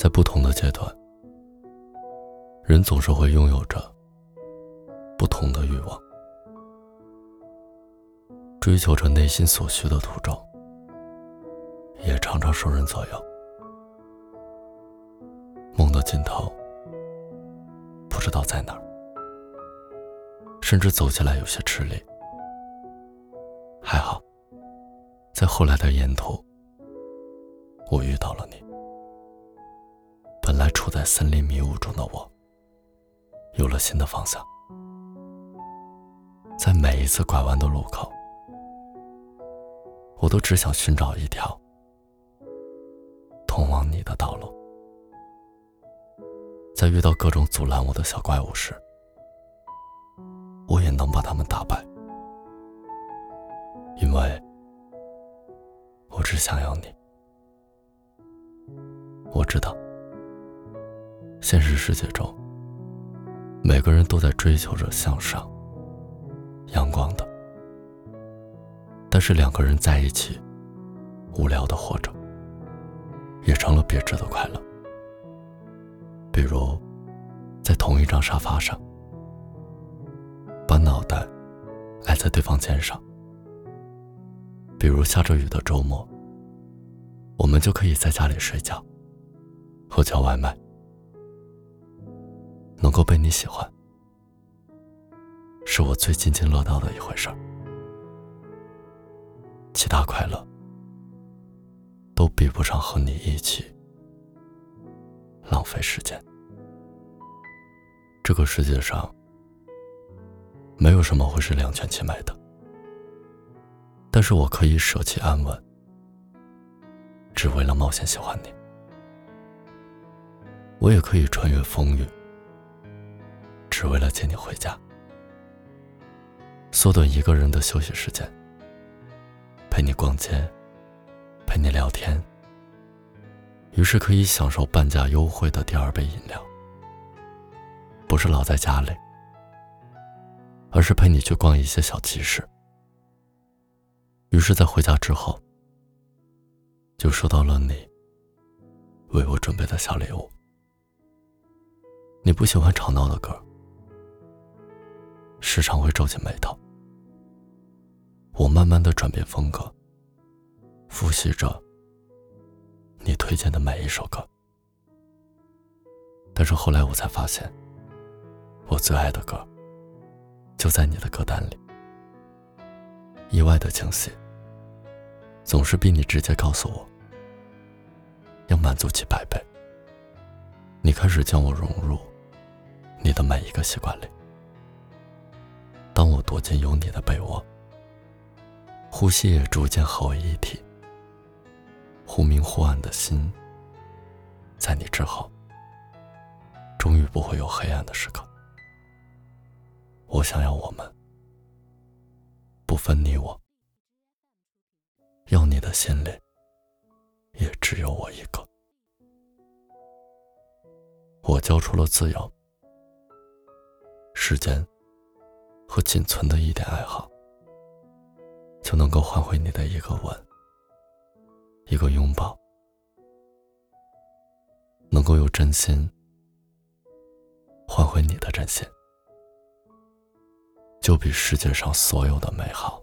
在不同的阶段，人总是会拥有着不同的欲望，追求着内心所需的途中，也常常受人左右。梦的尽头不知道在哪儿，甚至走起来有些吃力。还好，在后来的沿途，我遇到了你。在森林迷雾中的我，有了新的方向。在每一次拐弯的路口，我都只想寻找一条通往你的道路。在遇到各种阻拦我的小怪物时，我也能把他们打败。因为，我只想要你。我知道，现实世界中，每个人都在追求着向上、阳光的，但是两个人在一起，无聊的活着，也成了别致的快乐。比如，在同一张沙发上，把脑袋挨在对方肩上。比如下着雨的周末，我们就可以在家里睡觉，或叫外卖。能够被你喜欢，是我最津津乐道的一回事儿。其他快乐，都比不上和你一起浪费时间。这个世界上，没有什么会是两全其美的。但是我可以舍弃安稳，只为了冒险喜欢你。我也可以穿越风雨，是为了接你回家。缩短一个人的休息时间，陪你逛街，陪你聊天。于是可以享受半价优惠的第二杯饮料。不是老在家里，而是陪你去逛一些小集市。于是，在回家之后，就收到了你为我准备的小礼物。你不喜欢吵闹的歌，时常会皱起眉头。我慢慢的转变风格，复习着你推荐的每一首歌。但是后来我才发现，我最爱的歌就在你的歌单里。意外的惊喜，总是比你直接告诉我要满足几百倍。你开始将我融入你的每一个习惯里。躲进有你的被窝，呼吸也逐渐合为一体。忽明忽暗的心，在你之后，终于不会有黑暗的时刻。我想要我们。不分你我，要你的心里也只有我一个。我交出了自由、时间和仅存的一点爱好，就能够换回你的一个吻、一个拥抱，能够有真心换回你的真心。就比世界上所有的美好